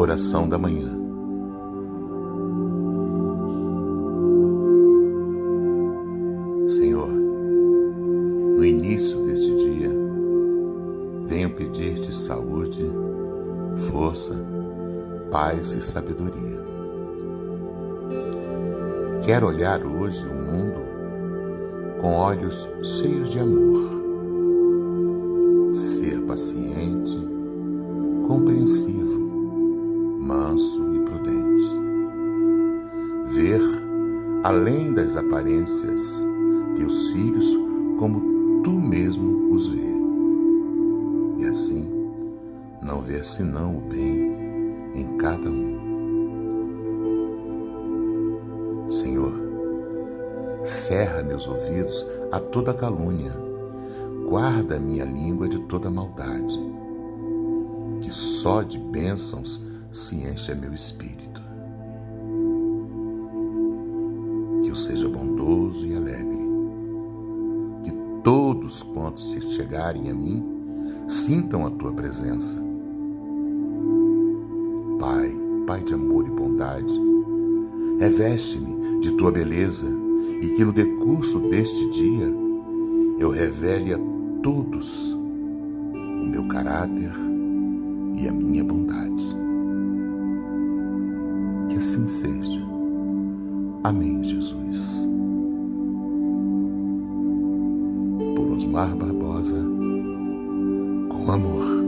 Oração da manhã. Senhor, no início deste dia, venho pedir-te saúde, força, paz e sabedoria. Quero olhar hoje o mundo com olhos cheios de amor, ser paciente, compreensivo, Ver, além das aparências, teus filhos como tu mesmo os vê. E assim, não ver senão o bem em cada um. Senhor, cerra meus ouvidos a toda calúnia, guarda minha língua de toda maldade que só de bênçãos se enche meu espírito. Todos quantos se chegarem a mim sintam a tua presença. Pai, Pai de amor e bondade, reveste-me de tua beleza e que no decurso deste dia eu revele a todos o meu caráter e a minha bondade. Que assim seja. Amém, Jesus. Barbosa, com amor.